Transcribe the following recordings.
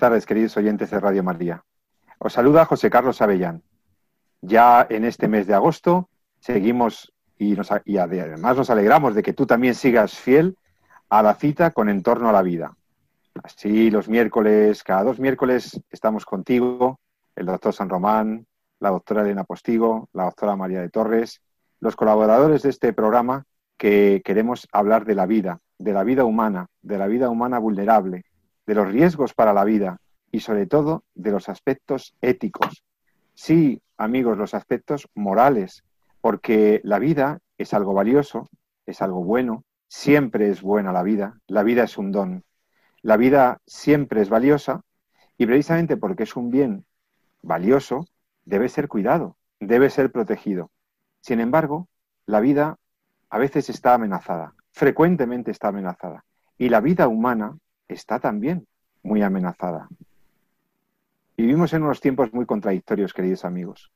Tardes, queridos oyentes de Radio María. Os saluda José Carlos Avellán. Ya en este mes de agosto seguimos y, además nos alegramos de que tú también sigas fiel a la cita con Entorno a la Vida. Así los miércoles, cada dos miércoles estamos contigo, el doctor San Román, la doctora Elena Postigo, la doctora María de Torres, los colaboradores de este programa que queremos hablar de la vida, de la vida humana, de la vida humana vulnerable, de los riesgos para la vida y sobre todo de los aspectos éticos. Sí, amigos, los aspectos morales, porque la vida es algo valioso, es algo bueno, siempre es buena la vida, la vida es un don, la vida siempre es valiosa y precisamente porque es un bien valioso, debe ser cuidado, debe ser protegido. Sin embargo, la vida a veces está amenazada, frecuentemente está amenazada. Y la vida humana está también muy amenazada. Vivimos en unos tiempos muy contradictorios, queridos amigos.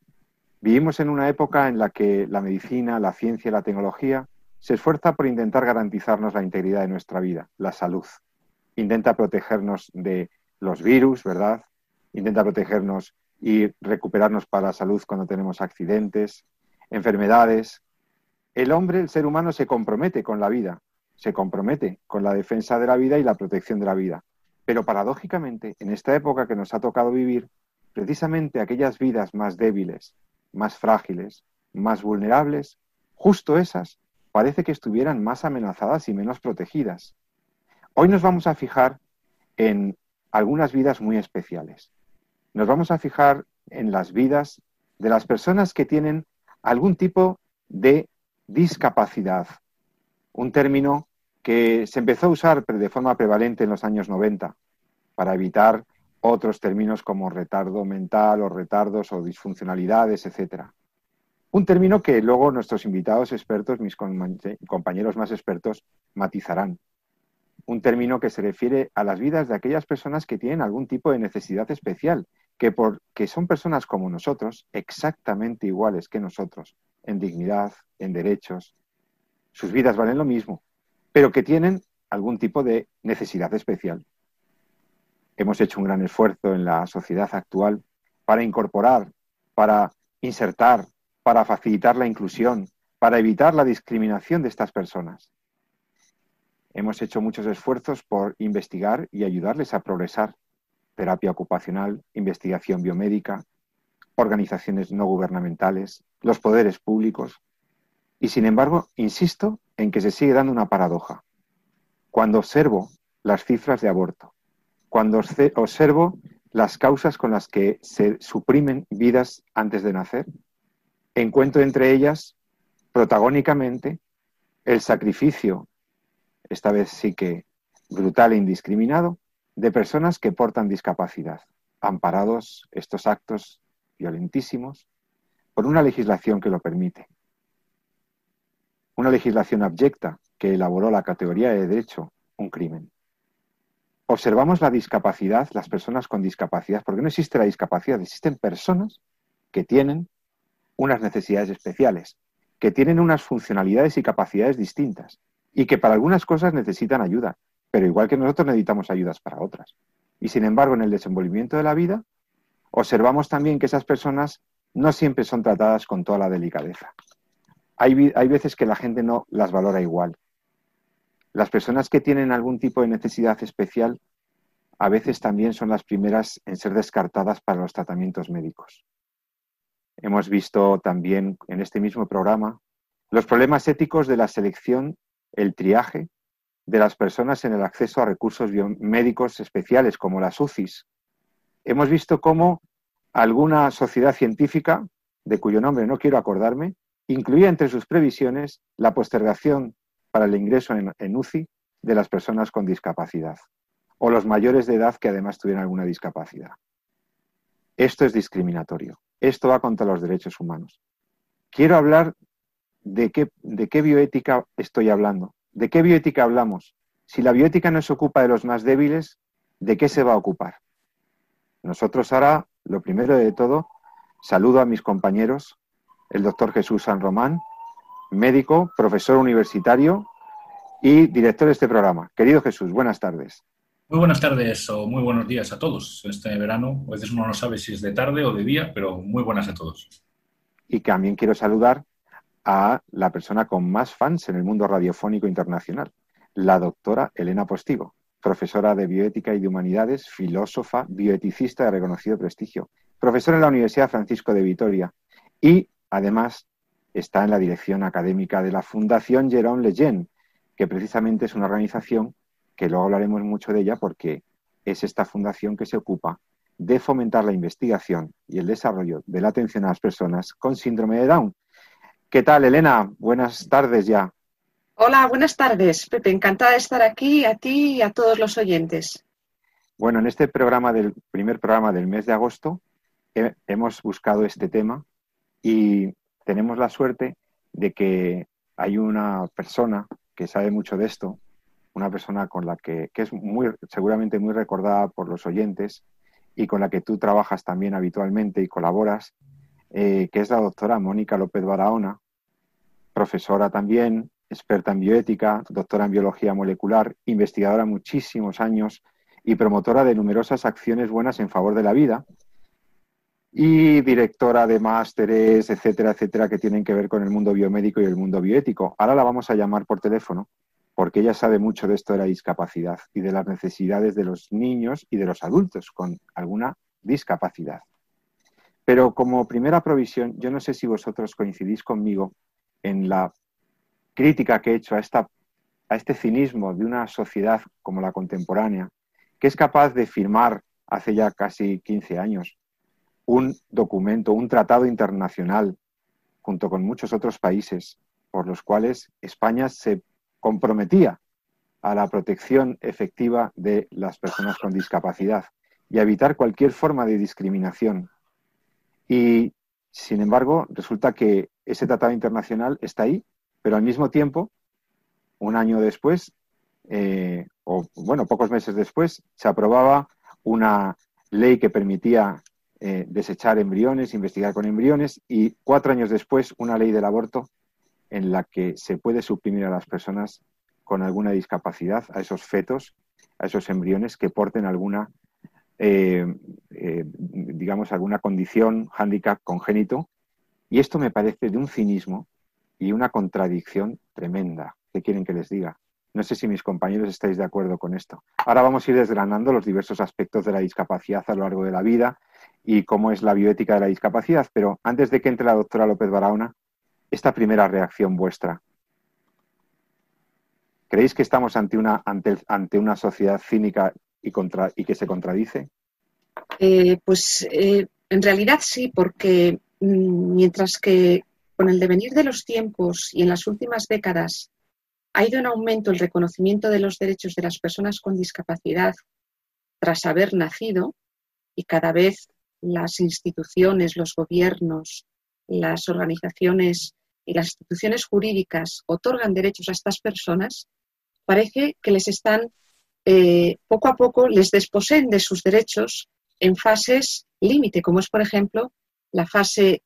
Vivimos en una época en la que la medicina, la ciencia y la tecnología se esfuerza por intentar garantizarnos la integridad de nuestra vida, la salud. Intenta protegernos de los virus, ¿verdad? Intenta protegernos y recuperarnos para la salud cuando tenemos accidentes, enfermedades. El hombre, el ser humano, se compromete con la vida, se compromete con la defensa de la vida y la protección de la vida. Pero paradójicamente, en esta época que nos ha tocado vivir, precisamente aquellas vidas más débiles, más frágiles, más vulnerables, justo esas parece que estuvieran más amenazadas y menos protegidas. Hoy nos vamos a fijar en algunas vidas muy especiales. Nos vamos a fijar en las vidas de las personas que tienen algún tipo de discapacidad, un término que se empezó a usar de forma prevalente en los años 90 para evitar otros términos como retardo mental o retardos o disfuncionalidades, etc. Un término que luego nuestros invitados expertos, mis compañeros más expertos, matizarán. Un término que se refiere a las vidas de aquellas personas que tienen algún tipo de necesidad especial, que, porque son personas como nosotros, exactamente iguales que nosotros, en dignidad, en derechos. Sus vidas valen lo mismo, pero que tienen algún tipo de necesidad especial. Hemos hecho un gran esfuerzo en la sociedad actual para incorporar, para insertar, para facilitar la inclusión, para evitar la discriminación de estas personas. Hemos hecho muchos esfuerzos por investigar y ayudarles a progresar. Terapia ocupacional, investigación biomédica, organizaciones no gubernamentales, los poderes públicos. Y sin embargo, insisto en que se sigue dando una paradoja. Cuando observo las cifras de aborto, cuando observo las causas con las que se suprimen vidas antes de nacer, encuentro entre ellas, protagónicamente, el sacrificio, esta vez sí que brutal e indiscriminado, de personas que portan discapacidad, amparados estos actos violentísimos por una legislación que lo permite una legislación abyecta que elaboró la categoría de derecho un crimen. Observamos la discapacidad, las personas con discapacidad, porque no existe la discapacidad, existen personas que tienen unas necesidades especiales, que tienen unas funcionalidades y capacidades distintas y que para algunas cosas necesitan ayuda, pero igual que nosotros necesitamos ayudas para otras. Y sin embargo, en el desenvolvimiento de la vida, observamos también que esas personas no siempre son tratadas con toda la delicadeza hay, hay veces que la gente no las valora igual. Las personas que tienen algún tipo de necesidad especial a veces también son las primeras en ser descartadas para los tratamientos médicos. Hemos visto también en este mismo programa los problemas éticos de la selección, el triaje de las personas en el acceso a recursos médicos especiales como las UCIs. Hemos visto cómo alguna sociedad científica, de cuyo nombre no quiero acordarme, incluía entre sus previsiones la postergación para el ingreso en, UCI de las personas con discapacidad. o los mayores de edad que además tuvieran alguna discapacidad. Esto es discriminatorio. Esto va contra los derechos humanos. Quiero hablar de qué, de qué bioética estoy hablando. ¿De qué bioética hablamos? Si la bioética no se ocupa de los más débiles, ¿de qué se va a ocupar? Nosotros ahora, lo primero de todo, saludo a mis compañeros, el doctor Jesús San Román, médico, profesor universitario y director de este programa. Querido Jesús, buenas tardes. Muy buenas tardes o muy buenos días a todos. Este verano, a veces uno no sabe si es de tarde o de día, pero muy buenas a todos. Y también quiero saludar a la persona con más fans en el mundo radiofónico internacional, la doctora Elena Postigo, profesora de bioética y de humanidades, filósofa, bioeticista de reconocido prestigio, profesora en la Universidad Francisco de Vitoria y, además, está en la dirección académica de la Fundación Jérôme Lejeune, que precisamente es una organización que luego hablaremos mucho de ella porque es esta fundación que se ocupa de fomentar la investigación y el desarrollo de la atención a las personas con síndrome de Down. ¿Qué tal, Elena? Buenas tardes ya. Hola, buenas tardes, Pepe. Encantada de estar aquí, a ti y a todos los oyentes. Bueno, en este programa del primer programa del mes de agosto hemos buscado este tema y tenemos la suerte de que hay una persona que sabe mucho de esto, una persona con la que, es muy, seguramente muy recordada por los oyentes y con la que tú trabajas también habitualmente y colaboras, eh, que es la doctora Mónica López Barahona, profesora también, experta en bioética, doctora en biología molecular, investigadora muchísimos años y promotora de numerosas acciones buenas en favor de la vida y directora de másteres, etcétera, etcétera, que tienen que ver con el mundo biomédico y el mundo bioético. Ahora la vamos a llamar por teléfono porque ella sabe mucho de esto de la discapacidad y de las necesidades de los niños y de los adultos con alguna discapacidad. Pero como primera provisión, yo no sé si vosotros coincidís conmigo en la crítica que he hecho a, esta, a este cinismo de una sociedad como la contemporánea, que es capaz de firmar hace ya casi 15 años un documento, un tratado internacional, junto con muchos otros países, por los cuales España se comprometía a la protección efectiva de las personas con discapacidad y a evitar cualquier forma de discriminación. Y, sin embargo, resulta que ese tratado internacional está ahí, pero al mismo tiempo, un año después, eh, o bueno, pocos meses después, se aprobaba una ley que permitía eh, desechar embriones, investigar con embriones y cuatro años después una ley del aborto en la que se puede suprimir a las personas con alguna discapacidad, a esos fetos, a esos embriones que porten alguna, eh, eh, digamos, alguna condición, hándicap congénito. Y esto me parece de un cinismo y una contradicción tremenda. ¿Qué quieren que les diga? No sé si mis compañeros estáis de acuerdo con esto. Ahora vamos a ir desgranando los diversos aspectos de la discapacidad a lo largo de la vida y cómo es la bioética de la discapacidad. Pero antes de que entre la doctora López Barahona, esta primera reacción vuestra. ¿Creéis que estamos ante una, ante, ante una sociedad cínica y, que se contradice? Eh, pues eh, en realidad sí, porque mm, mientras que con el devenir de los tiempos y en las últimas décadas ha ido en aumento el reconocimiento de los derechos de las personas con discapacidad tras haber nacido y cada vez las instituciones, los gobiernos, las organizaciones y las instituciones jurídicas otorgan derechos a estas personas, parece que les están, eh, poco a poco, les desposeen de sus derechos en fases límite, como es, por ejemplo, la fase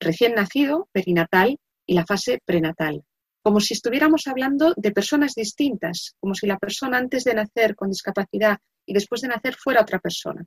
recién nacido, perinatal, y la fase prenatal. Como si estuviéramos hablando de personas distintas, como si la persona antes de nacer con discapacidad y después de nacer fuera otra persona.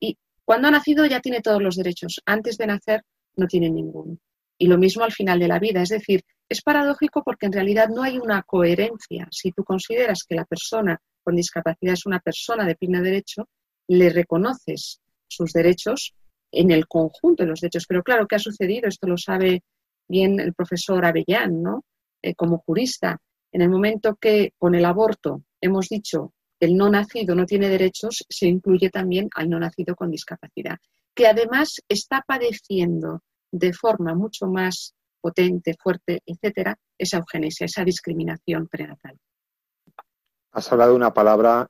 Y cuando ha nacido ya tiene todos los derechos, antes de nacer no tiene ninguno. Y lo mismo al final de la vida, es decir, es paradójico porque en realidad no hay una coherencia. Si tú consideras que la persona con discapacidad es una persona de pleno derecho, le reconoces sus derechos en el conjunto de los derechos. Pero claro, ¿qué ha sucedido? Esto lo sabe bien el profesor Avellán, ¿no? Eh, como jurista. En el momento que con el aborto hemos dicho el no nacido no tiene derechos, se incluye también al no nacido con discapacidad, que además está padeciendo de forma mucho más potente, fuerte, etcétera, esa eugenesia, esa discriminación prenatal. Has hablado de una palabra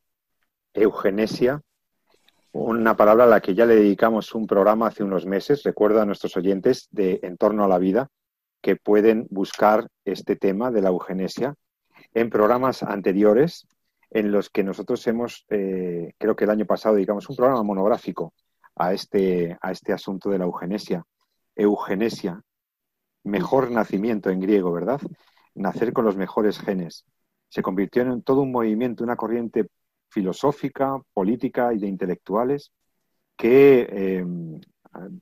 eugenesia, una palabra a la que ya le dedicamos un programa hace unos meses, recuerdo a nuestros oyentes de En torno a la vida, que pueden buscar este tema de la eugenesia en programas anteriores en los que nosotros hemos, eh, creo que el año pasado dedicamos un programa monográfico a este, a este asunto de la eugenesia. Eugenesia, mejor nacimiento en griego, ¿verdad? Nacer con los mejores genes. Se convirtió en todo un movimiento, una corriente filosófica, política y de intelectuales que eh,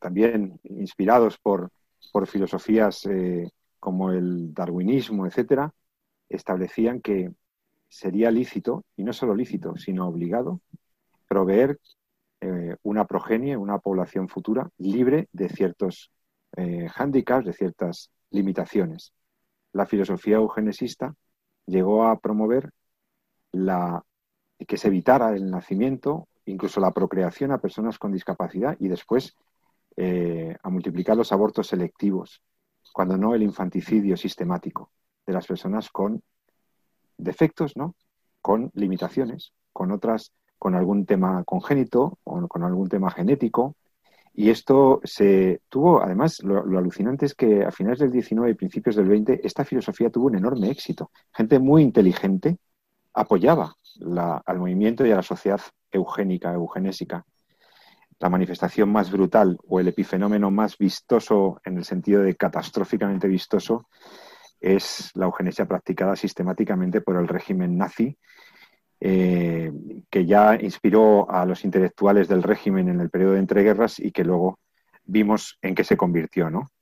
también inspirados por, por filosofías eh, como el darwinismo, etcétera, establecían que sería lícito, y no solo lícito, sino obligado, proveer eh, una progenie, una población futura libre de ciertos eh, hándicaps, de ciertas limitaciones. La filosofía eugenesista llegó a promover que se evitara el nacimiento, incluso la procreación a personas con discapacidad y después eh, a multiplicar los abortos selectivos, cuando no el infanticidio sistemático de las personas con defectos, ¿no? Con limitaciones, con otras, con algún tema congénito o con algún tema genético. Y esto se tuvo, además, lo, alucinante es que a finales del 19 y principios del 20, esta filosofía tuvo un enorme éxito. Gente muy inteligente apoyaba al movimiento y a la sociedad eugénica, eugenésica. La manifestación más brutal o el epifenómeno más vistoso, en el sentido de catastróficamente vistoso, es la eugenesia practicada sistemáticamente por el régimen nazi, eh, que ya inspiró a los intelectuales del régimen en el periodo de entreguerras y que luego vimos en qué se convirtió. ¿no?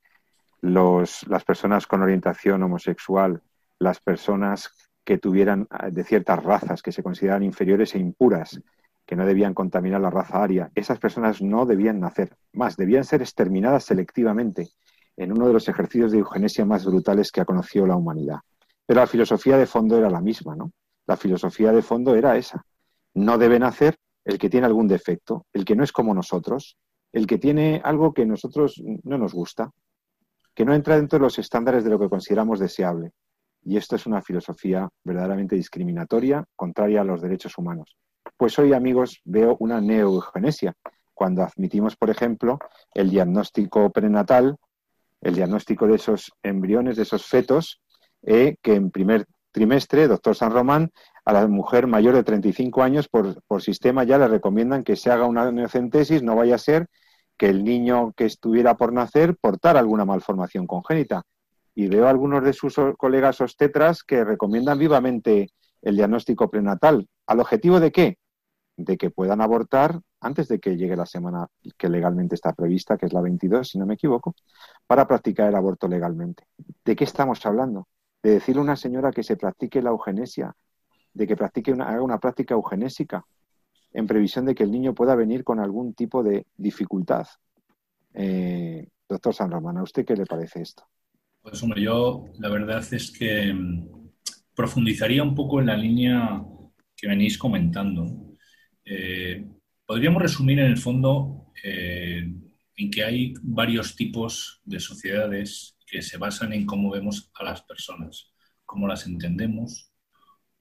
las personas con orientación homosexual, las personas que tuvieran eh, de ciertas razas que se consideran inferiores e impuras, que no debían contaminar la raza aria, esas personas no debían nacer, más, debían ser exterminadas selectivamente en uno de los ejercicios de eugenesia más brutales que ha conocido la humanidad. Pero la filosofía de fondo era la misma, ¿no? La filosofía de fondo era esa. No debe nacer el que tiene algún defecto, el que no es como nosotros, el que tiene algo que nosotros no nos gusta, que no entra dentro de los estándares de lo que consideramos deseable. Y esto es una filosofía verdaderamente discriminatoria, contraria a los derechos humanos. Pues hoy, amigos, veo una neoeugenesia, cuando admitimos, por ejemplo, el diagnóstico prenatal el diagnóstico de esos embriones, de esos fetos, eh, que en primer trimestre, doctor San Román, a la mujer mayor de 35 años por, sistema ya le recomiendan que se haga una neocentesis, no vaya a ser que el niño que estuviera por nacer portara alguna malformación congénita. Y veo a algunos de sus colegas obstetras que recomiendan vivamente el diagnóstico prenatal. ¿Al objetivo de qué? De que puedan abortar antes de que llegue la semana que legalmente está prevista, que es la 22, si no me equivoco, para practicar el aborto legalmente. ¿De qué estamos hablando? De decirle a una señora que se practique la eugenesia, de que practique una, haga una práctica eugenésica, en previsión de que el niño pueda venir con algún tipo de dificultad. Eh, doctor San Román, ¿a usted qué le parece esto? Pues hombre, yo la verdad es que mm, profundizaría un poco en la línea que venís comentando. Eh, Podríamos resumir en el fondo eh, en que hay varios tipos de sociedades que se basan en cómo vemos a las personas, cómo las entendemos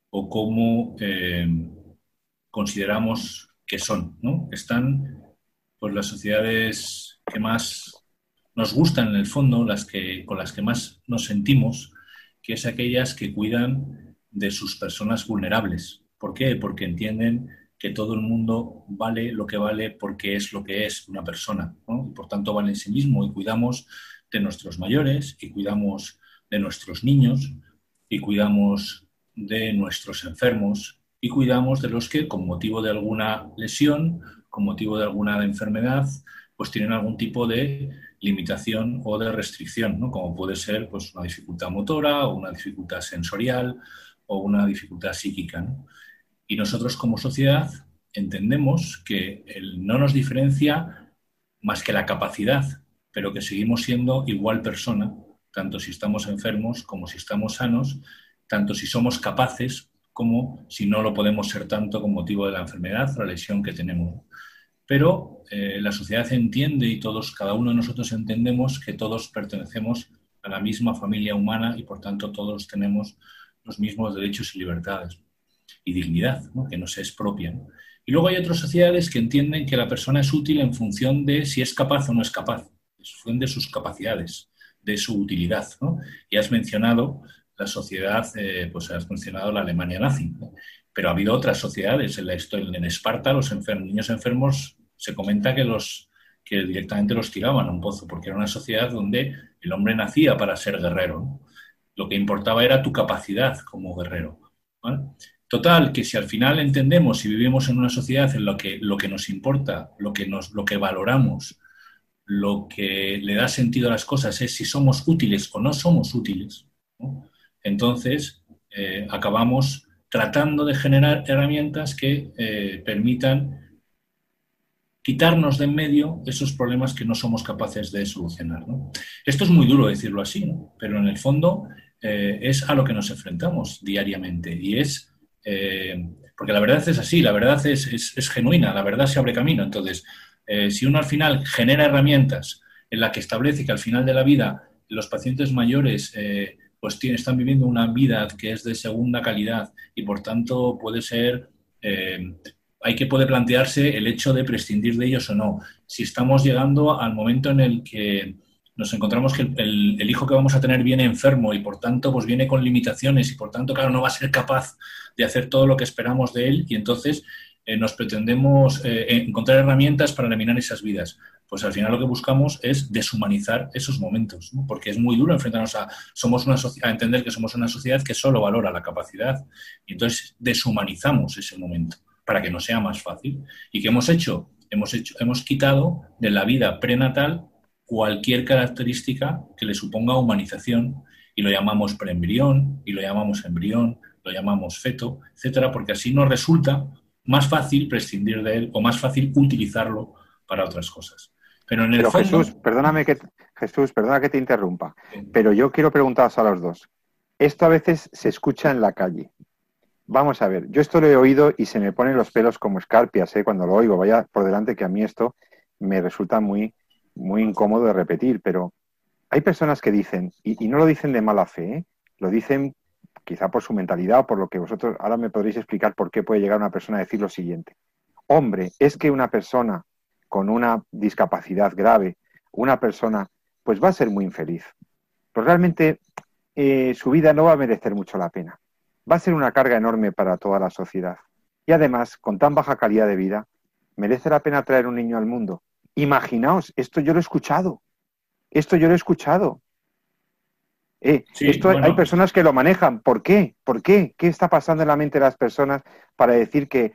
o cómo eh, consideramos que son. ¿no? Están pues, las sociedades que más nos gustan en el fondo, las que, con las que más nos sentimos, que es aquellas que cuidan de sus personas vulnerables. ¿Por qué? Porque entienden que todo el mundo vale lo que vale porque es lo que es una persona, y por tanto vale en sí mismo y cuidamos de nuestros mayores y cuidamos de nuestros niños y cuidamos de nuestros enfermos y cuidamos de los que con motivo de alguna lesión, con motivo de alguna enfermedad, pues tienen algún tipo de limitación o de restricción, ¿no? como puede ser pues, una dificultad motora o una dificultad sensorial o una dificultad psíquica. Y nosotros como sociedad entendemos que el no nos diferencia más que la capacidad, pero que seguimos siendo igual persona, tanto si estamos enfermos como si estamos sanos, tanto si somos capaces como si no lo podemos ser tanto con motivo de la enfermedad o la lesión que tenemos. Pero eh, la sociedad entiende y todos, cada uno de nosotros entendemos que todos pertenecemos a la misma familia humana y por tanto todos tenemos los mismos derechos y libertades y dignidad, que no se expropia. Y luego hay otras sociedades que entienden que la persona es útil en función de si es capaz o no es capaz, en función de sus capacidades, de su utilidad. Y has mencionado la sociedad, eh, pues has mencionado la Alemania nazi, pero ha habido otras sociedades. En, la historia, en Esparta, los niños enfermos se comenta que, los, que directamente los tiraban a un pozo, porque era una sociedad donde el hombre nacía para ser guerrero. Lo que importaba era tu capacidad como guerrero. Total, que si al final entendemos y vivimos en una sociedad en la que lo que nos importa, lo que, nos, lo que valoramos, lo que le da sentido a las cosas es si somos útiles o no somos útiles, entonces eh, acabamos tratando de generar herramientas que eh, permitan quitarnos de en medio esos problemas que no somos capaces de solucionar. Esto es muy duro decirlo así, pero en el fondo eh, es a lo que nos enfrentamos diariamente y es eh, porque la verdad es así, la verdad es, genuina, la verdad se abre camino. Entonces, eh, si uno al final genera herramientas en las que establece que al final de la vida los pacientes mayores eh, pues están viviendo una vida que es de segunda calidad y por tanto puede ser, hay que poder plantearse el hecho de prescindir de ellos o no. Si estamos llegando al momento en el que nos encontramos que el, hijo que vamos a tener viene enfermo y por tanto pues viene con limitaciones y por tanto claro no va a ser capaz de hacer todo lo que esperamos de él y entonces eh, nos pretendemos eh, encontrar herramientas para eliminar esas vidas. Pues al final lo que buscamos es deshumanizar esos momentos, porque es muy duro enfrentarnos a, somos una entender que somos una sociedad que solo valora la capacidad y entonces deshumanizamos ese momento para que nos sea más fácil. ¿Y qué hemos hecho? Hemos, hecho, hemos quitado de la vida prenatal cualquier característica que le suponga humanización y lo llamamos preembrión y lo llamamos embrión, lo llamamos feto, etcétera, porque así nos resulta más fácil prescindir de él o más fácil utilizarlo para otras cosas. Pero en el Jesús, perdóname que Jesús, perdona que te interrumpa, pero yo quiero preguntaros a los dos. Esto a veces se escucha en la calle. Vamos a ver, yo esto lo he oído y se me ponen los pelos como escarpias ¿eh? cuando lo oigo. Vaya por delante que a mí esto me resulta muy, muy incómodo de repetir, pero hay personas que dicen, y, no lo dicen de mala fe, ¿eh? lo dicen quizá por su mentalidad o por lo que vosotros ahora me podréis explicar por qué puede llegar una persona a decir lo siguiente. Hombre, es que una persona con una discapacidad grave, una persona, pues va a ser muy infeliz. Pues realmente eh, su vida no va a merecer mucho la pena. Va a ser una carga enorme para toda la sociedad. Y además, con tan baja calidad de vida, ¿merece la pena traer un niño al mundo? Imaginaos, esto yo lo he escuchado. Esto yo lo he escuchado. Eh, esto hay personas que lo manejan. ¿Por qué? ¿Por qué? ¿Qué está pasando en la mente de las personas para decir que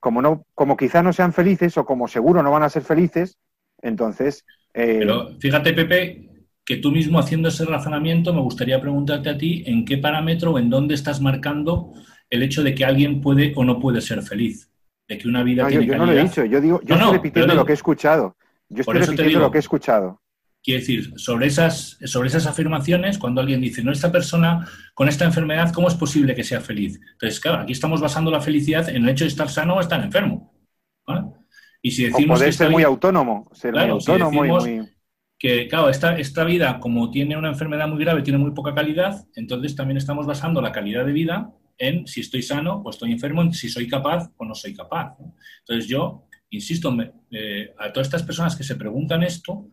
como no, como quizá no sean felices o como seguro no van a ser felices, entonces. Eh, Pero fíjate, Pepe, que tú mismo haciendo ese razonamiento, me gustaría preguntarte a ti en qué parámetro o en dónde estás marcando el hecho de que alguien puede o no puede ser feliz de que una vida tiene yo, yo no lo he dicho, yo digo, yo estoy repitiendo lo que he escuchado. Yo estoy repitiendo lo que he escuchado. Quiero decir, sobre esas, sobre esas afirmaciones, cuando alguien dice, no, esta persona con esta enfermedad, ¿cómo es posible que sea feliz? Entonces, claro, aquí estamos basando la felicidad en el hecho de estar sano o estar enfermo. Y si decimos o poder ser muy autónomo, ser muy autónomo y muy... Que, claro, esta, esta vida, como tiene una enfermedad muy grave, tiene muy poca calidad, entonces también estamos basando la calidad de vida en si estoy sano o estoy enfermo, en si soy capaz o no soy capaz. Entonces yo, insisto, eh, a todas estas personas que se preguntan esto,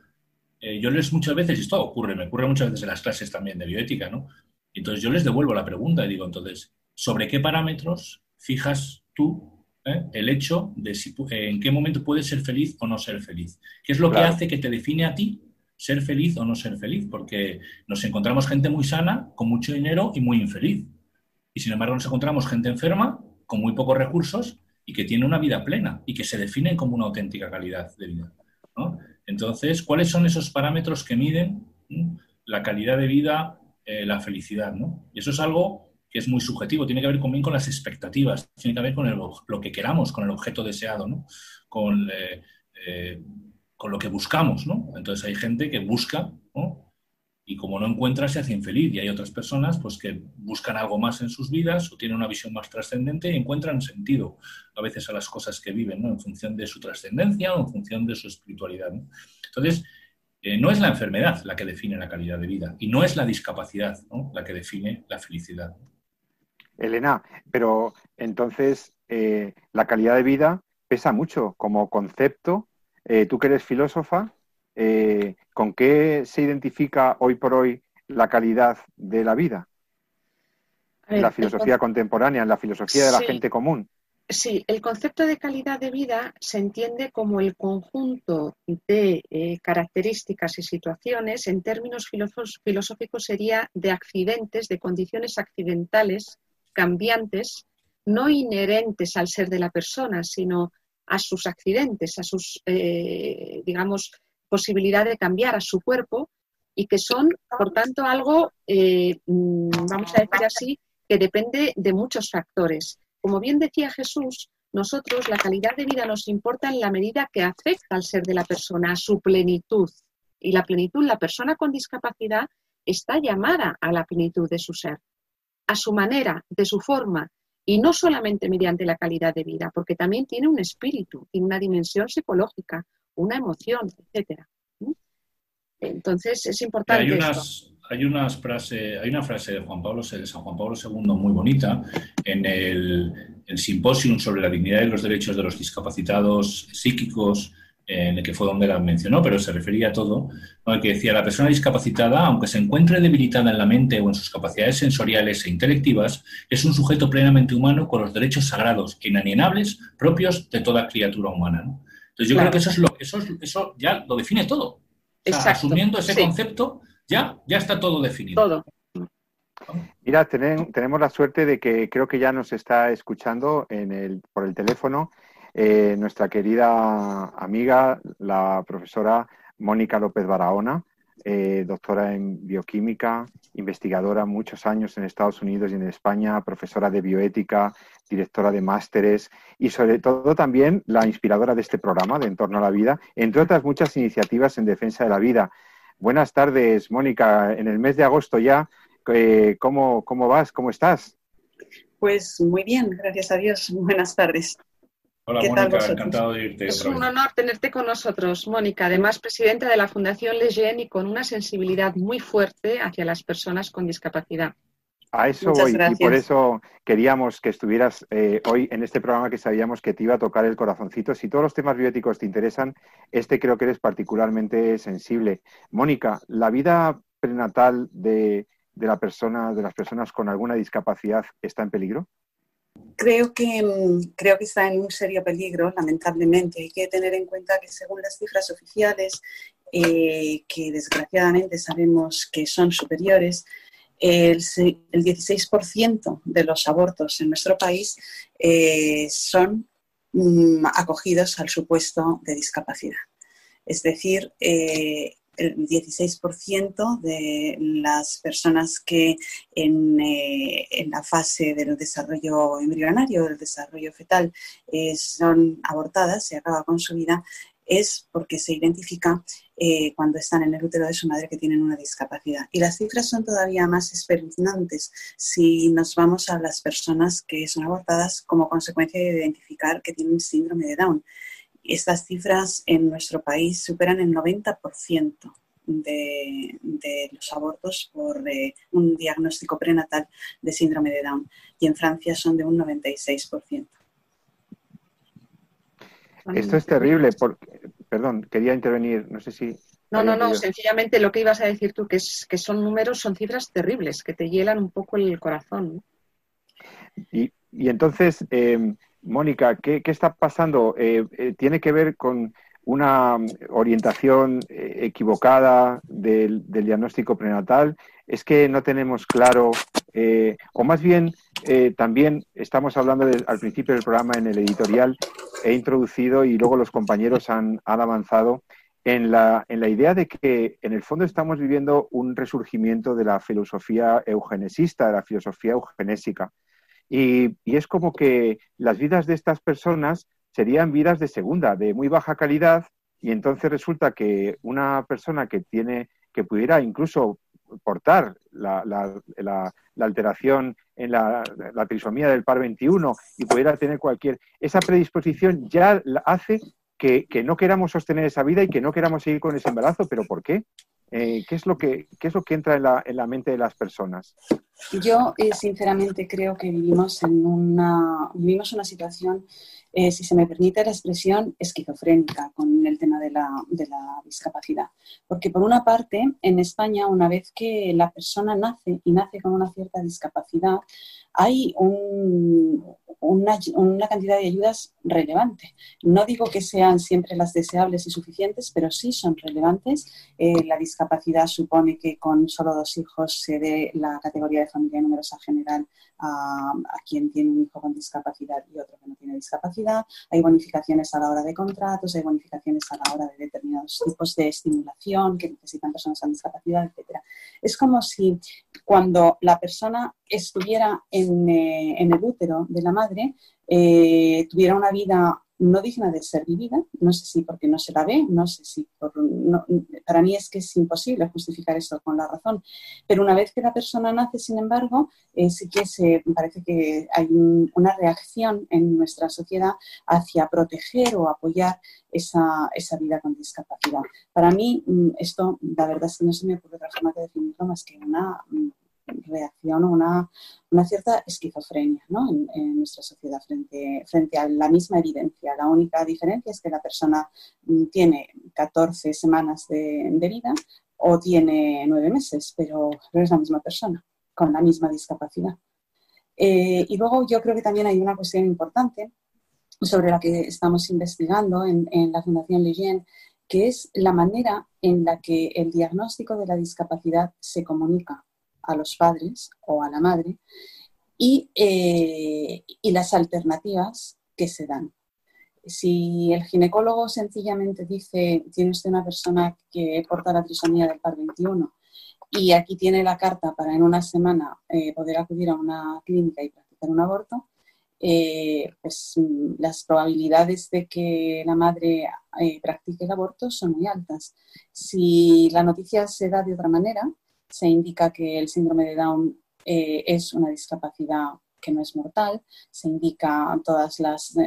eh, yo les muchas veces, y esto ocurre, me ocurre muchas veces en las clases también de bioética, ¿no? Entonces yo les devuelvo la pregunta y digo, entonces, ¿sobre qué parámetros fijas tú eh, el hecho de si, en qué momento puedes ser feliz o no ser feliz? ¿Qué es lo que hace que te define a ti ser feliz o no ser feliz? Porque nos encontramos gente muy sana, con mucho dinero y muy infeliz. Y sin embargo nos encontramos gente enferma, con muy pocos recursos y que tiene una vida plena y que se definen como una auténtica calidad de vida. Entonces, ¿cuáles son esos parámetros que miden la calidad de vida, eh, la felicidad? Y eso es algo que es muy subjetivo, tiene que ver también con las expectativas, tiene que ver con lo que queramos, con el objeto deseado, con, eh, eh, con lo que buscamos. Entonces hay gente que busca y como no encuentra se hace infeliz y hay otras personas pues que buscan algo más en sus vidas o tienen una visión más trascendente y encuentran sentido a veces a las cosas que viven ¿no? en función de su trascendencia o en función de su espiritualidad entonces eh, no es la enfermedad la que define la calidad de vida y no es la discapacidad la que define la felicidad Elena pero entonces eh, la calidad de vida pesa mucho como concepto. Eh, tú que eres filósofa, eh, ¿con qué se identifica hoy por hoy la calidad de la vida? en la filosofía contemporánea, en la filosofía de la gente común. Sí, el concepto de calidad de vida se entiende como el conjunto de eh, características y situaciones, en términos filosóficos sería de accidentes, de condiciones accidentales, cambiantes, no inherentes al ser de la persona, sino a sus accidentes, a sus, eh, digamos, posibilidad de cambiar a su cuerpo y que son, por tanto, algo, eh, mm, vamos a decir así, que depende de muchos factores como bien decía Jesús, nosotros la calidad de vida nos importa en la medida que afecta al ser de la persona, a su plenitud. Y la plenitud, la persona con discapacidad está llamada a la plenitud de su ser, a su manera, de su forma, y no solamente mediante la calidad de vida, porque también tiene un espíritu, tiene una dimensión psicológica, una emoción, etcétera. Entonces es importante. Hay hay, unas frase, hay una frase de Juan Pablo, de San Juan Pablo II muy bonita en el, el simposium sobre la dignidad y los derechos de los discapacitados psíquicos, en el que fue donde la mencionó, pero se refería a todo, ¿no? que decía, la persona discapacitada, aunque se encuentre debilitada en la mente o en sus capacidades sensoriales e intelectivas, es un sujeto plenamente humano con los derechos sagrados e inalienables propios de toda criatura humana. Entonces yo creo que eso, es lo, eso, eso ya lo define todo. asumiendo ese concepto, ya, ya está todo definido. Todo. Mira, tenemos la suerte de que creo que ya nos está escuchando en el, por el teléfono eh, nuestra querida amiga, la profesora Mónica López Barahona, eh, doctora en bioquímica, investigadora muchos años en Estados Unidos y en España, profesora de bioética, directora de másteres y sobre todo también la inspiradora de este programa de Entorno a la Vida, entre otras muchas iniciativas en defensa de la vida. Buenas tardes, Mónica. En el mes de agosto ya, eh, ¿cómo, ¿cómo vas? ¿Cómo estás? Pues muy bien, gracias a Dios. Buenas tardes. Hola, Mónica, encantado de irte. Es un honor tenerte con nosotros, Mónica. Además, presidenta de la Fundación Leyen y con una sensibilidad muy fuerte hacia las personas con discapacidad. A eso voy y por eso queríamos que estuvieras eh, hoy en este programa que sabíamos que te iba a tocar el corazoncito. Si todos los temas bióticos te interesan, este creo que eres particularmente sensible. Mónica, ¿la vida prenatal de, la persona, de las personas con alguna discapacidad está en peligro? Creo que, mm, creo que está en un serio peligro, lamentablemente. Hay que tener en cuenta que según las cifras oficiales, eh, que desgraciadamente sabemos que son superiores, el, 16% de los abortos en nuestro país eh, son mm, acogidos al supuesto de discapacidad. Es decir, eh, el 16% de las personas que en, eh, en, la fase del desarrollo embrionario, del desarrollo fetal, son abortadas y acaba con su vida, es porque se identifica eh, cuando están en el útero de su madre que tienen una discapacidad. Y las cifras son todavía más espeluznantes si nos vamos a las personas que son abortadas como consecuencia de identificar que tienen síndrome de Down. Estas cifras en nuestro país superan el 90%. De, de, los abortos por eh, un diagnóstico prenatal de síndrome de Down y en Francia son de un 96%. Esto es terrible, porque, perdón, quería intervenir, no sé si... No, no, no, sencillamente lo que ibas a decir tú, que, es, que son números, son cifras terribles, que te hielan un poco el corazón. Y, y, entonces, eh, Mónica, ¿qué, está pasando? Eh, eh, ¿Tiene que ver con una orientación equivocada del, diagnóstico prenatal? ¿Es que no tenemos claro, o más bien también estamos hablando al principio del programa en el editorial, he introducido y luego los compañeros han, avanzado en la, en la, idea de que en el fondo estamos viviendo un resurgimiento de la filosofía eugenesista, de la filosofía eugenésica. Y, es como que las vidas de estas personas serían vidas de segunda, de muy baja calidad, y entonces resulta que una persona que tiene, que pudiera incluso portar la, la, alteración en la, trisomía del par 21 y pudiera tener cualquier... Esa predisposición ya hace que, no queramos sostener esa vida y que no queramos seguir con ese embarazo, pero ¿por qué? Eh, ¿qué, es lo que, ¿Qué es lo que entra en la, en la mente de las personas? Yo eh, sinceramente creo que vivimos en una, vivimos una situación, eh, si se me permite la expresión, esquizofrénica con el tema de la, de la, discapacidad. Porque por una parte, en España, una vez que la persona nace y nace con una cierta discapacidad, hay una, cantidad de ayudas relevante. No digo que sean siempre las deseables y suficientes, pero sí son relevantes. Eh, la discapacidad supone que con solo dos hijos se dé la categoría de familia numerosa general a, quien tiene un hijo con discapacidad y otro que no tiene discapacidad. Hay bonificaciones a la hora de contratos, hay bonificaciones a la hora de determinados tipos de estimulación que necesitan personas con discapacidad, etc. Es como si cuando la persona estuviera en, eh, el útero de la madre, eh, tuviera una vida no digna de ser vivida, no sé si porque no se la ve, no sé si por, para mí es que es imposible justificar esto con la razón, pero una vez que la persona nace, sin embargo, eh, sí que se, parece que hay una reacción en nuestra sociedad hacia proteger o apoyar esa, esa, vida con discapacidad. Para mí, mm, esto, la verdad es que no se me ocurre otra forma de definirlo más que una mm, reacción o una, una, cierta esquizofrenia ¿no? en, nuestra sociedad frente, frente a la misma evidencia. La única diferencia es que la persona mm, tiene 14 semanas de, vida o tiene 9 meses, pero no es la misma persona con la misma discapacidad. Eh, y luego yo creo que también hay una cuestión importante sobre la que estamos investigando en, en la Fundación Leyen, que es la manera en la que el diagnóstico de la discapacidad se comunica a los padres o a la madre y, eh, y las alternativas que se dan. Si el ginecólogo sencillamente dice, tiene usted una persona que porta la trisomía del par 21 y aquí tiene la carta para en una semana eh, poder acudir a una clínica y practicar un aborto, eh, pues mm, las probabilidades de que la madre practique el aborto son muy altas. Si la noticia se da de otra manera, se indica que el síndrome de Down eh, es una discapacidad que no es mortal, se indica toda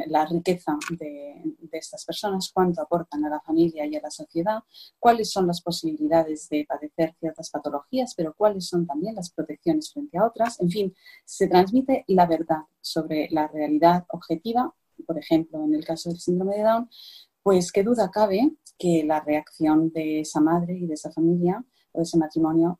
la riqueza de, estas personas, cuánto aportan a la familia y a la sociedad, cuáles son las posibilidades de padecer ciertas patologías, pero cuáles son también las protecciones frente a otras. En fin, se transmite la verdad sobre la realidad objetiva, por ejemplo, en el caso del síndrome de Down, pues qué duda cabe que la reacción de esa madre y de esa familia o de ese matrimonio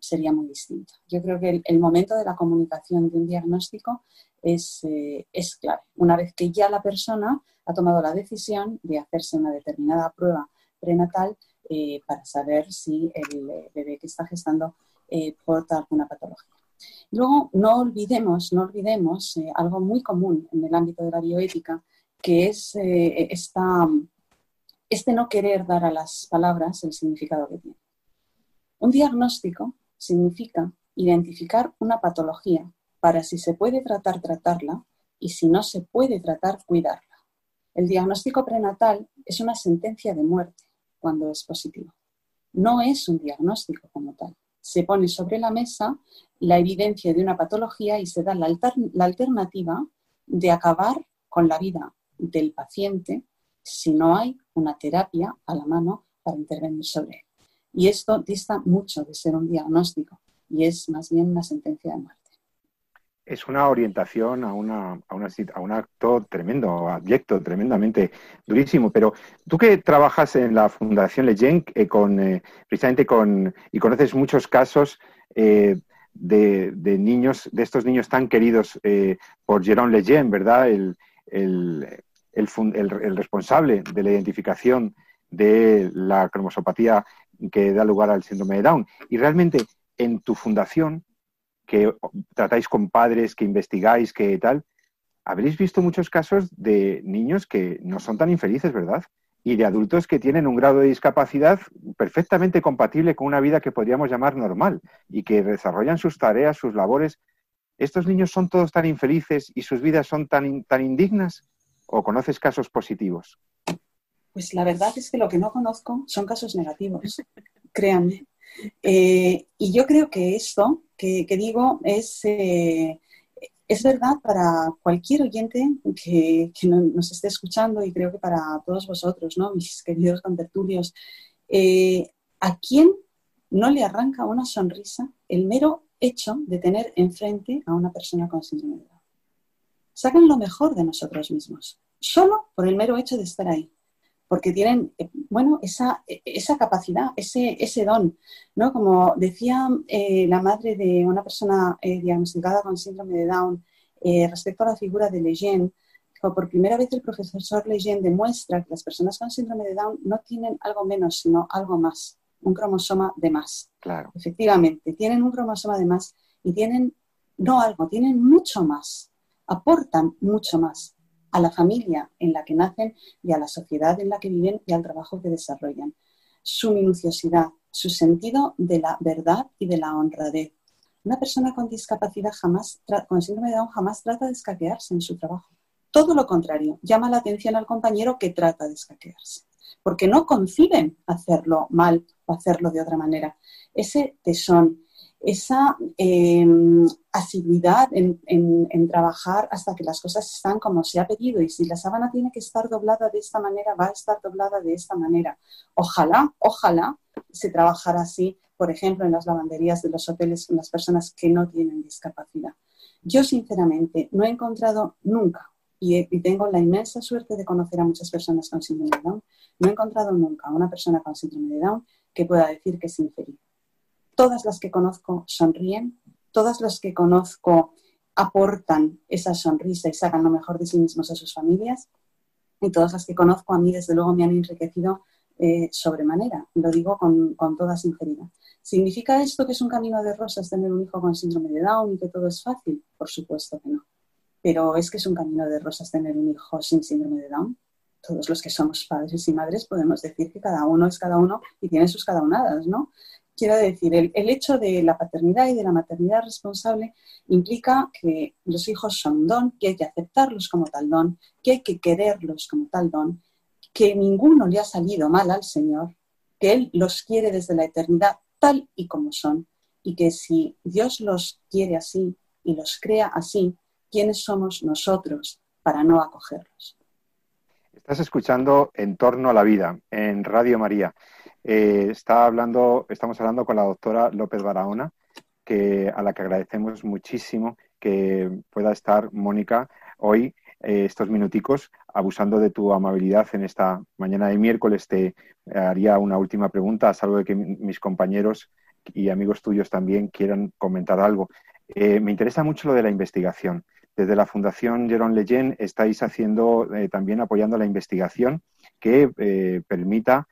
sería muy distinto. Yo creo que el, momento de la comunicación de un diagnóstico es, eh, es, clave. Una vez que ya la persona ha tomado la decisión de hacerse una determinada prueba prenatal eh, para saber si el bebé que está gestando eh, porta alguna patología. Luego, no olvidemos, no olvidemos algo muy común en el ámbito de la bioética, que es este no querer dar a las palabras el significado que tienen. Un diagnóstico significa identificar una patología para si se puede tratar, tratarla y si no se puede tratar, cuidarla. El diagnóstico prenatal es una sentencia de muerte cuando es positivo. No es un diagnóstico como tal. Se pone sobre la mesa la evidencia de una patología y se da la, alternativa de acabar con la vida del paciente si no hay una terapia a la mano para intervenir sobre él. Y esto dista mucho de ser un diagnóstico y es más bien una sentencia de muerte. Es una orientación a, una, a, a un acto tremendo, abyecto, tremendamente durísimo. Pero tú que trabajas en la Fundación Leyen eh, con, eh, precisamente con, y conoces muchos casos eh, de, niños, de estos niños tan queridos por Jérôme Leyen, ¿verdad? El, el, el responsable de la identificación de la cromosopatía que da lugar al síndrome de Down. Y realmente en tu fundación, que tratáis con padres, que investigáis, que tal, habréis visto muchos casos de niños que no son tan infelices, ¿verdad? Y de adultos que tienen un grado de discapacidad perfectamente compatible con una vida que podríamos llamar normal y que desarrollan sus tareas, sus labores. ¿Estos niños son todos tan infelices y sus vidas son tan, tan indignas? ¿O conoces casos positivos? Pues la verdad es que lo que no conozco son casos negativos, créanme. Eh, y yo creo que esto que, digo es, eh, es verdad para cualquier oyente que, nos esté escuchando y creo que para todos vosotros, ¿no? mis queridos contertulios. Eh, ¿A quién no le arranca una sonrisa el mero hecho de tener enfrente a una persona con síndrome de. Sacan lo mejor de nosotros mismos, solo por el mero hecho de estar ahí porque tienen, eh, bueno, esa, esa capacidad, ese, ese don, ¿no? Como decía eh, la madre de una persona eh, diagnosticada con síndrome de Down respecto a la figura de Lejeune, por primera vez el profesor Lejeune demuestra que las personas con síndrome de Down no tienen algo menos, sino algo más, un cromosoma de más. Claro. Efectivamente, tienen un cromosoma de más y tienen, no algo, tienen mucho más, aportan mucho más a la familia en la que nacen y a la sociedad en la que viven y al trabajo que desarrollan. Su minuciosidad, su sentido de la verdad y de la honradez. Una persona con discapacidad jamás, con síndrome de Down jamás trata de escaquearse en su trabajo. Todo lo contrario, llama la atención al compañero que trata de escaquearse, porque no conciben hacerlo mal o hacerlo de otra manera. Ese tesón, esa em, asiduidad en, trabajar hasta que las cosas están como se ha pedido y si la sábana tiene que estar doblada de esta manera, va a estar doblada de esta manera. Ojalá, ojalá se trabajara así, por ejemplo, en las lavanderías de los hoteles con las personas que no tienen discapacidad. Yo, sinceramente, no he encontrado nunca, y, tengo la inmensa suerte de conocer a muchas personas con síndrome de Down, no he encontrado nunca a una persona con síndrome de Down que pueda decir que es infeliz todas las que conozco sonríen, todas las que conozco aportan esa sonrisa y sacan lo mejor de sí mismos a sus familias. Y todas las que conozco a mí, desde luego, me han enriquecido eh, sobremanera. Lo digo con, con, toda sinceridad. ¿Significa esto que es un camino de rosas tener un hijo con síndrome de Down y que todo es fácil? Por supuesto que no. Pero es que es un camino de rosas tener un hijo sin síndrome de Down. Todos los que somos padres y madres podemos decir que cada uno es cada uno y tiene sus cada unadas, ¿no? Quiero decir, el, hecho de la paternidad y de la maternidad responsable implica que los hijos son don, que hay que aceptarlos como tal don, que hay que quererlos como tal don, que ninguno le ha salido mal al Señor, que Él los quiere desde la eternidad tal y como son, y que si Dios los quiere así y los crea así, ¿quiénes somos nosotros para no acogerlos? Estás escuchando En torno a la vida en Radio María. Eh, estamos hablando con la doctora López Barahona, que, a la que agradecemos muchísimo que pueda estar Mónica hoy eh, estos minuticos abusando de tu amabilidad en esta mañana de miércoles. Te haría una última pregunta, salvo de que mis compañeros y amigos tuyos también quieran comentar algo. Eh, me interesa mucho lo de la investigación. Desde la Fundación Jerón Leyen estáis haciendo también apoyando la investigación que permita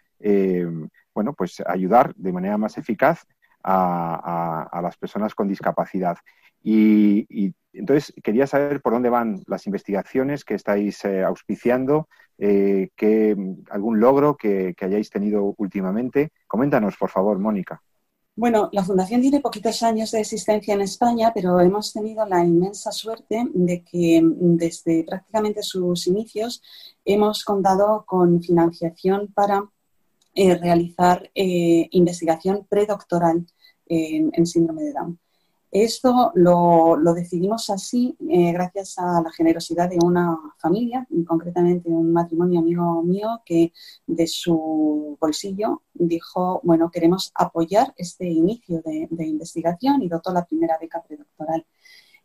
bueno, pues ayudar de manera más eficaz a, las personas con discapacidad. Y, entonces quería saber por dónde van las investigaciones que estáis eh, auspiciando, eh, algún logro que, hayáis tenido últimamente. Coméntanos, por favor, Mónica. Bueno, la Fundación tiene poquitos años de existencia en España, pero hemos tenido la inmensa suerte de que desde prácticamente sus inicios hemos contado con financiación para eh, realizar eh, investigación predoctoral en, síndrome de Down. Esto lo, decidimos así eh, gracias a la generosidad de una familia, concretamente un matrimonio amigo mío que de su bolsillo dijo, bueno, queremos apoyar este inicio de, de investigación y dotó la primera beca predoctoral.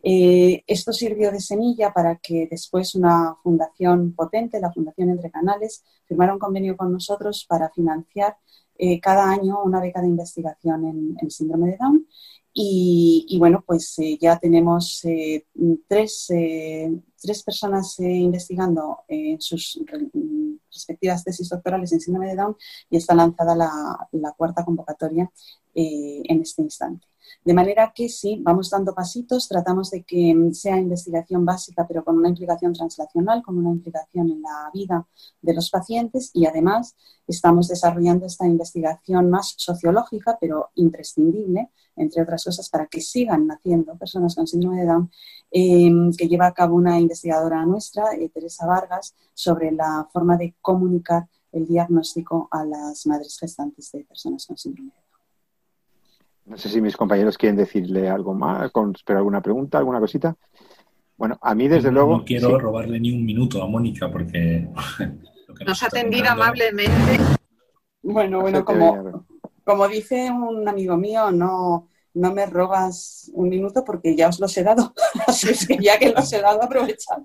Eh, esto sirvió de semilla para que después una fundación potente, la Fundación Entre Canales, firmara un convenio con nosotros para financiar eh, cada año una beca de investigación en, el síndrome de Down. Y, bueno, pues eh, ya tenemos tres, tres, personas investigando en sus respectivas tesis doctorales en síndrome de Down y está lanzada la, la cuarta convocatoria en este instante. De manera que sí, vamos dando pasitos, tratamos de que sea investigación básica, pero con una implicación translacional, con una implicación en la vida de los pacientes y además estamos desarrollando esta investigación más sociológica, pero imprescindible, entre otras cosas, para que sigan naciendo personas con síndrome de Down, em, que lleva a cabo una investigadora nuestra, eh, Teresa Vargas, sobre la forma de comunicar el diagnóstico a las madres gestantes de personas con síndrome de Down. No sé si mis compañeros quieren decirle algo más, con, pero alguna pregunta, alguna cosita. Bueno, a mí desde luego... No quiero robarle ni un minuto a Mónica porque... nos ha atendido amablemente. Bueno, bueno, como, como dice un amigo mío, no, no me robas un minuto porque ya os los he dado. Así es que ya que los he dado, aprovechad.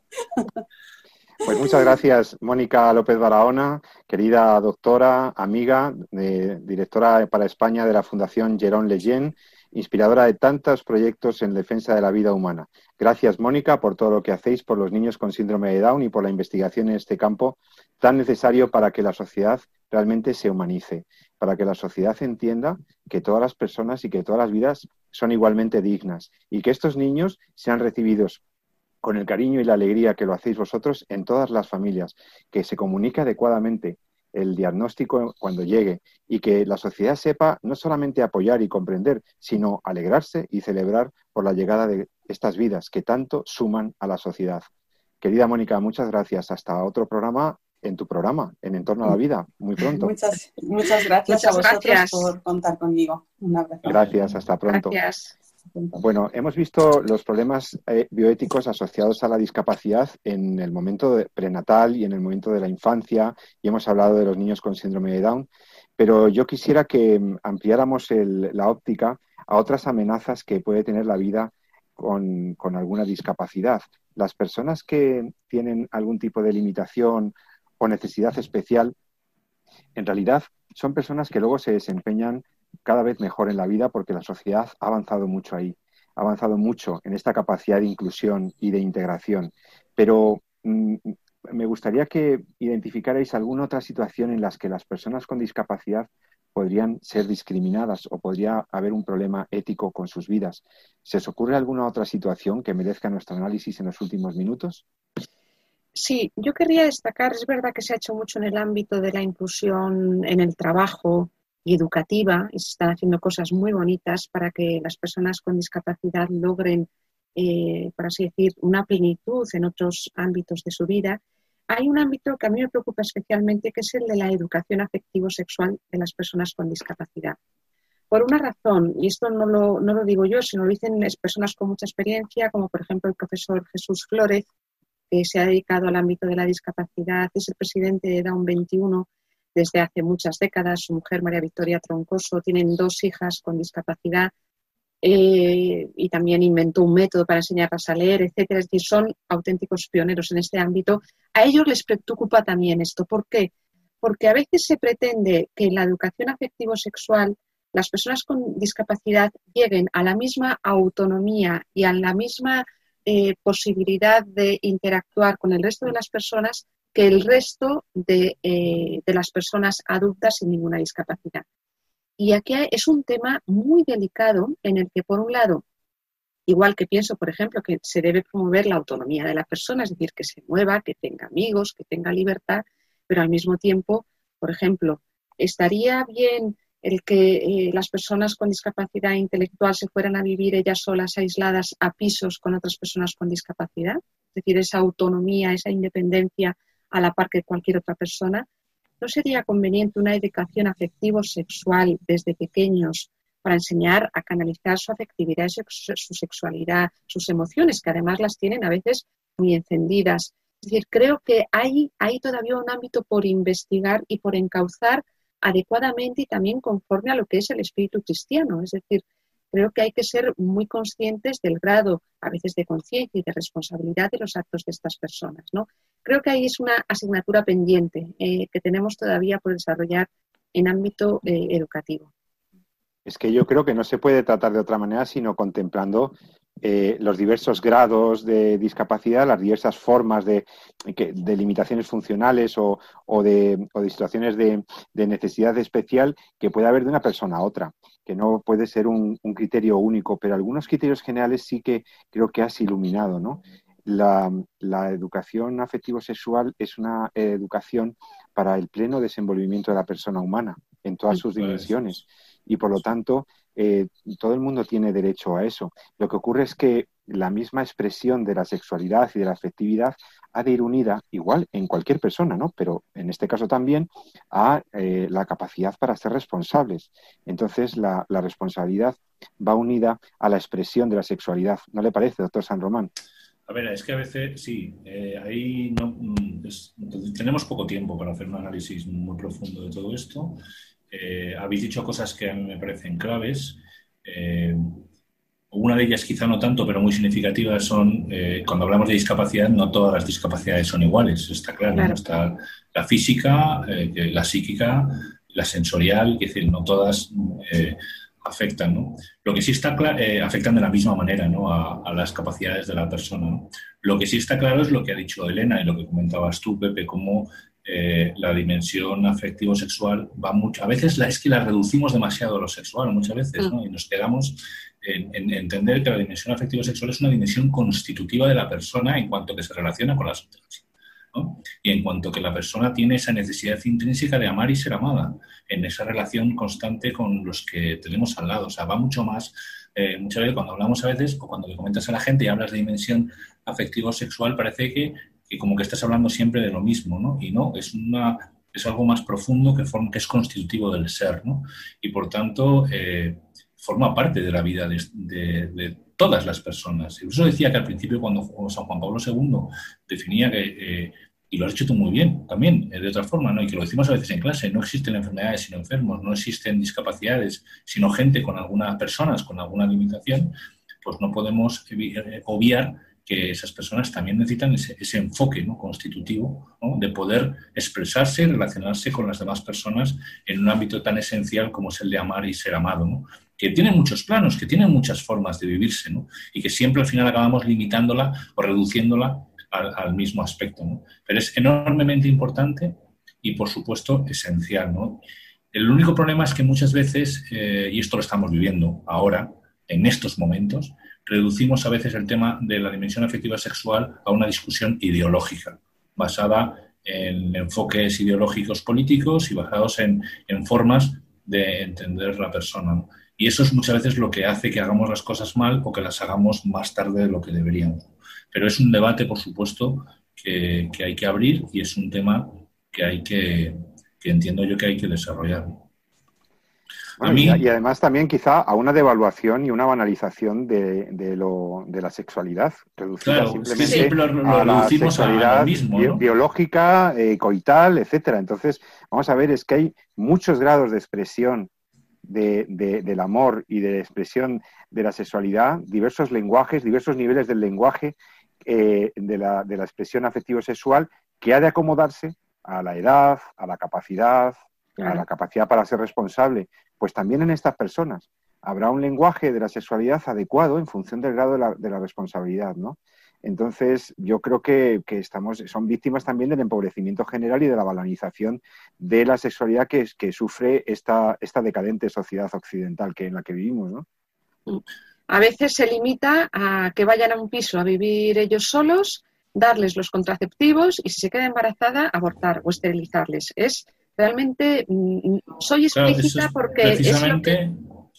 Pues muchas gracias, Mónica López Barahona, querida doctora, amiga, directora para España de la Fundación Jerón Leyen, inspiradora de tantos proyectos en defensa de la vida humana. Gracias, Mónica, por todo lo que hacéis por los niños con síndrome de Down y por la investigación en este campo tan necesario para que la sociedad realmente se humanice, para que la sociedad entienda que todas las personas y que todas las vidas son igualmente dignas y que estos niños sean recibidos con el cariño y la alegría que lo hacéis vosotros en todas las familias, que se comunique adecuadamente el diagnóstico cuando llegue y que la sociedad sepa no solamente apoyar y comprender, sino alegrarse y celebrar por la llegada de estas vidas que tanto suman a la sociedad. Querida Mónica, muchas gracias. Hasta otro programa en tu programa, en Entorno a la Vida, muy pronto. Muchas, muchas gracias a vosotros por contar conmigo. Un abrazo. Gracias, hasta pronto. Gracias. Bueno, hemos visto los problemas eh, bioéticos asociados a la discapacidad en el momento prenatal y en el momento de la infancia y hemos hablado de los niños con síndrome de Down, pero yo quisiera que mm, ampliáramos la óptica a otras amenazas que puede tener la vida con, con alguna discapacidad. Las personas que tienen algún tipo de limitación o necesidad especial, en realidad son personas que luego se desempeñan cada vez mejor en la vida porque la sociedad ha avanzado mucho ahí, ha avanzado mucho en esta capacidad de inclusión y de integración. Pero mm, me gustaría que identificarais alguna otra situación en la que las personas con discapacidad podrían ser discriminadas o podría haber un problema ético con sus vidas. ¿Se os ocurre alguna otra situación que merezca nuestro análisis en los últimos minutos? Sí, yo querría destacar, es verdad que se ha hecho mucho en el ámbito de la inclusión en el trabajo, y educativa y se están haciendo cosas muy bonitas para que las personas con discapacidad logren, eh, por así decir, una plenitud en otros ámbitos de su vida. Hay un ámbito que a mí me preocupa especialmente, que es el de la educación afectivo-sexual de las personas con discapacidad. Por una razón, y esto no lo, no lo digo yo, sino lo dicen personas con mucha experiencia, como por ejemplo el profesor Jesús Flórez, que se ha dedicado al ámbito de la discapacidad, es el presidente de Down 21 desde hace muchas décadas. Su mujer, María Victoria Troncoso, tienen dos hijas con discapacidad eh, y también inventó un método para enseñarlas a leer, etcétera. Es decir, son auténticos pioneros en este ámbito. A ellos les preocupa también esto. ¿Por qué? Porque a veces se pretende que en la educación afectivo-sexual las personas con discapacidad lleguen a la misma autonomía y a la misma eh, posibilidad de interactuar con el resto de las personas que el resto eh, de, las personas adultas sin ninguna discapacidad. Y aquí es un tema muy delicado en el que, por un lado, igual que pienso, por ejemplo, que se debe promover la autonomía de la persona, es decir, que se mueva, que tenga amigos, que tenga libertad, pero al mismo tiempo, por ejemplo, estaría bien el que eh, las personas con discapacidad intelectual se fueran a vivir ellas solas, aisladas, a pisos con otras personas con discapacidad. Es decir, esa autonomía, esa independencia a la par que cualquier otra persona, ¿no sería conveniente una educación afectivo-sexual desde pequeños para enseñar a canalizar su afectividad, su sexualidad, sus emociones, que además las tienen a veces muy encendidas? Es decir, creo que hay, hay todavía un ámbito por investigar y por encauzar adecuadamente y también conforme a lo que es el espíritu cristiano. Es decir, creo que hay que ser muy conscientes del grado, a veces, de conciencia y de responsabilidad de los actos de estas personas. ¿no? Creo que ahí es una asignatura pendiente eh, que tenemos todavía por desarrollar en ámbito eh, educativo. Es que yo creo que no se puede tratar de otra manera sino contemplando eh, los diversos grados de discapacidad, las diversas formas de, limitaciones funcionales o, de, situaciones de, necesidad especial que puede haber de una persona a otra, que no puede ser un, criterio único, pero algunos criterios generales sí que creo que has iluminado, ¿no? La, educación afectivo-sexual es una educación para el pleno desenvolvimiento de la persona humana en todas sus dimensiones y por lo tanto eh, todo el mundo tiene derecho a eso. Lo que ocurre es que la misma expresión de la sexualidad y de la afectividad ha de ir unida, igual en cualquier persona, ¿no? Pero en este caso también a eh, la capacidad para ser responsables. Entonces, la, responsabilidad va unida a la expresión de la sexualidad. ¿No le parece, doctor San Román? A ver, es que a veces sí, eh, ahí no, mm, tenemos poco tiempo para hacer un análisis muy profundo de todo esto eh, habéis dicho cosas que a mí me parecen claves. una de ellas quizá no tanto, pero muy significativa son, cuando hablamos de discapacidad, no todas las discapacidades son iguales, está claro. Está la física, la psíquica, la sensorial, es decir, no todas afectan, ¿no? Lo que sí está claro, eh, afectan de la misma manera, ¿no? A, las capacidades de la persona, Lo que sí está claro es lo que ha dicho Elena y lo que comentabas tú, Pepe, cómo eh, la dimensión afectivo-sexual va mucho. A veces la, es que la reducimos demasiado a lo sexual, muchas veces, ¿no? Mm. Y nos quedamos en, en, entender que la dimensión afectivo-sexual es una dimensión constitutiva de la persona en cuanto que se relaciona con las otras. Y en cuanto que la persona tiene esa necesidad intrínseca de amar y ser amada, en esa relación constante con los que tenemos al lado. O sea, va mucho más, eh, muchas veces cuando hablamos a veces, o cuando le comentas a la gente y hablas de dimensión afectivo-sexual, parece que, como que estás hablando siempre de lo mismo, ¿no? Y no, es una es algo más profundo que, que es constitutivo del ser, ¿no? Y por tanto, eh, forma parte de la vida de, todas las personas. Y eso decía que al principio, cuando San Juan Pablo II definía que eh, y lo has hecho tú muy bien también, eh, de otra forma, ¿no? y que lo decimos a veces en clase, no existen enfermedades sino enfermos, no existen discapacidades sino gente con algunas personas con alguna limitación, pues no podemos eh, obviar que esas personas también necesitan ese, enfoque ¿no? constitutivo de poder expresarse y relacionarse con las demás personas en un ámbito tan esencial como es el de amar y ser amado, ¿no? Que tiene muchos planos, que tiene muchas formas de vivirse ¿no? y que siempre al final acabamos limitándola o reduciéndola al, mismo aspecto. Pero es enormemente importante y, por supuesto, esencial. El único problema es que muchas veces, eh, y esto lo estamos viviendo ahora, en estos momentos, reducimos a veces el tema de la dimensión afectiva sexual a una discusión ideológica, basada en enfoques ideológicos políticos y basados en, en formas de entender la persona. Y eso es muchas veces lo que hace que hagamos las cosas mal o que las hagamos más tarde de lo que deberíamos. Pero es un debate, por supuesto, que, hay que abrir y es un tema que hay que, que entiendo yo que hay que desarrollar. y, además también quizá a una devaluación y una banalización de, de, lo, de la sexualidad, reducida simplemente a la sexualidad biológica, eh, coital, etcétera. Entonces, vamos a ver, es que hay muchos grados de expresión de, del amor y de expresión de la sexualidad, diversos lenguajes, diversos niveles del lenguaje eh, de, la, de, la, expresión afectivo-sexual que ha de acomodarse a la edad, a la capacidad, a la capacidad para ser responsable. Pues también en estas personas habrá un lenguaje de la sexualidad adecuado en función del grado de la, de la responsabilidad, ¿no? Entonces, yo creo que, que, estamos, son víctimas también del empobrecimiento general y de la balanización de la sexualidad que, que sufre esta, esta decadente sociedad occidental que, en la que vivimos, ¿no? A veces se limita a que vayan a un piso a vivir ellos solos, darles los contraceptivos y si se queda embarazada, abortar o esterilizarles. Es realmente, mm, soy explícita porque... Precisamente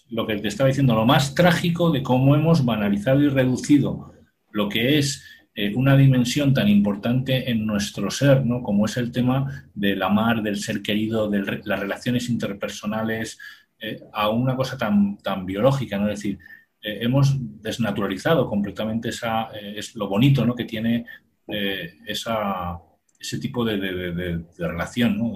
lo que... te estaba diciendo, lo más trágico de cómo hemos banalizado y reducido lo que es eh, una dimensión tan importante en nuestro ser, ¿no? como es el tema del amar, del ser querido, de las relaciones interpersonales, eh, a una cosa tan, tan biológica, ¿no? Es decir, eh, hemos desnaturalizado completamente esa, es lo bonito ¿no? que tiene esa, ese tipo de, relación. ¿no?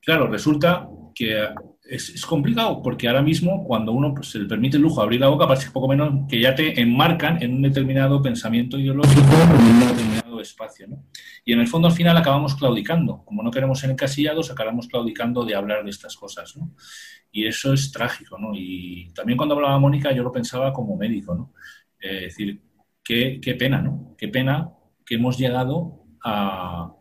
Claro, resulta que es, complicado porque ahora mismo cuando uno pues, se le permite el lujo de abrir la boca parece poco menos que ya te enmarcan en un determinado pensamiento ideológico, en un determinado espacio. ¿no? Y en el fondo al final acabamos claudicando. Como no queremos ser encasillados, acabamos claudicando de hablar de estas cosas. ¿no? Y eso es trágico, ¿no? Y también cuando hablaba Mónica yo lo pensaba como médico, ¿no? es decir, qué, qué, pena, ¿no? Qué pena que hemos llegado a,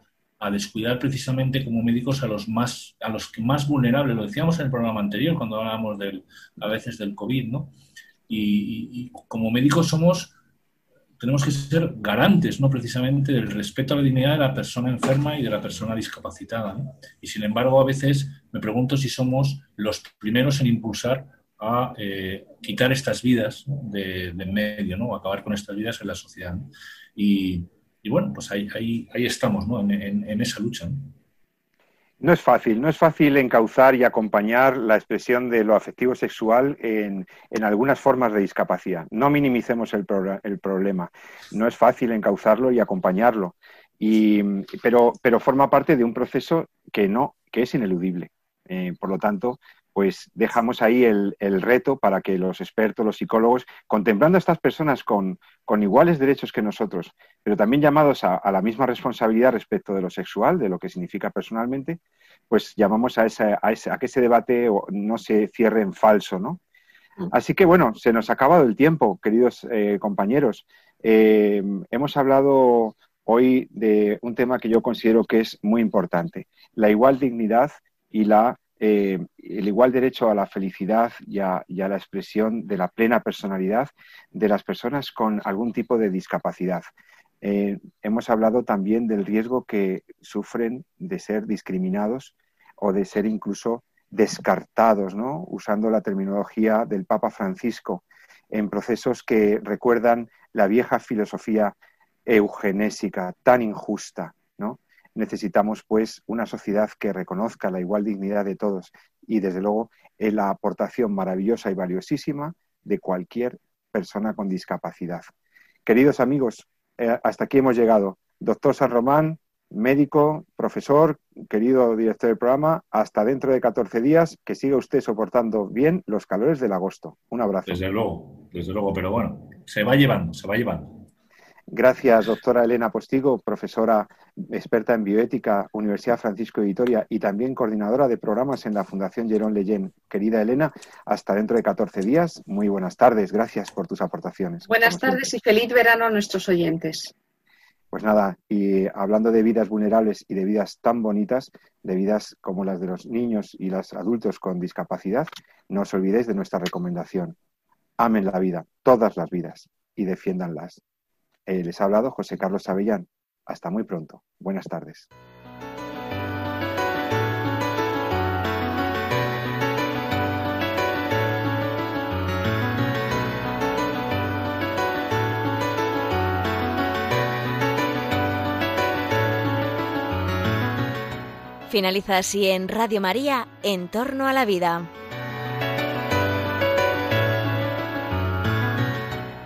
a, descuidar precisamente como médicos a los más a los que más vulnerables. Lo decíamos en el programa anterior cuando hablábamos del, a veces del COVID, ¿no? y como médicos somos tenemos que ser garantes, ¿no? Precisamente del respeto a la dignidad de la persona enferma y de la persona discapacitada. Y sin embargo, a veces me pregunto si somos los primeros en impulsar a eh, quitar estas vidas de, en medio, ¿no? acabar con estas vidas en la sociedad. Y, bueno, pues ahí, ahí, ahí estamos, ¿no? En, en esa lucha. No es fácil, no es fácil encauzar y acompañar la expresión de lo afectivo sexual en, algunas formas de discapacidad. No minimicemos el, problema. No es fácil encauzarlo y acompañarlo. pero, forma parte de un proceso que no, que es ineludible. Eh, por lo tanto, pues dejamos ahí el, reto para que los expertos, los psicólogos, contemplando a estas personas con, iguales derechos que nosotros, pero también llamados a, la misma responsabilidad respecto de lo sexual, de lo que significa personalmente, pues llamamos a, a, que ese debate no se cierre en falso, ¿no? Mm. Así que bueno, se nos ha acabado el tiempo, queridos eh, compañeros. Eh, hemos hablado hoy de un tema que yo considero que es muy importante, la igual dignidad y la eh, el igual derecho a la felicidad y a, la expresión de la plena personalidad de las personas con algún tipo de discapacidad. Eh, hemos hablado también del riesgo que sufren de ser discriminados o de ser incluso descartados, ¿no? usando la terminología del Papa Francisco, en procesos que recuerdan la vieja filosofía eugenésica tan injusta, ¿no? Necesitamos pues una sociedad que reconozca la igual dignidad de todos y desde luego la aportación maravillosa y valiosísima de cualquier persona con discapacidad. Queridos amigos, eh, hasta aquí hemos llegado. Doctor San Román, médico, profesor, querido director del programa, hasta dentro de 14 días, que siga usted soportando bien los calores del agosto. Un abrazo. Desde luego, desde luego, pero bueno, se va llevando, se va llevando. Gracias, doctora Elena Postigo, profesora experta en bioética, Universidad Francisco de Vitoria y también coordinadora de programas en la Fundación Jerón Leyen. Querida Elena, hasta dentro de 14 días. Muy buenas tardes. Gracias por tus aportaciones. Buenas tardes y feliz verano a nuestros oyentes. Pues nada, y hablando de vidas vulnerables y de vidas tan bonitas, de vidas como las de los niños y los adultos con discapacidad, no os olvidéis de nuestra recomendación. Amen la vida, todas las vidas, y defiéndanlas. Eh, les ha hablado José Carlos Avellán. Hasta muy pronto. Buenas tardes. Finaliza así en Radio María, En torno a la vida.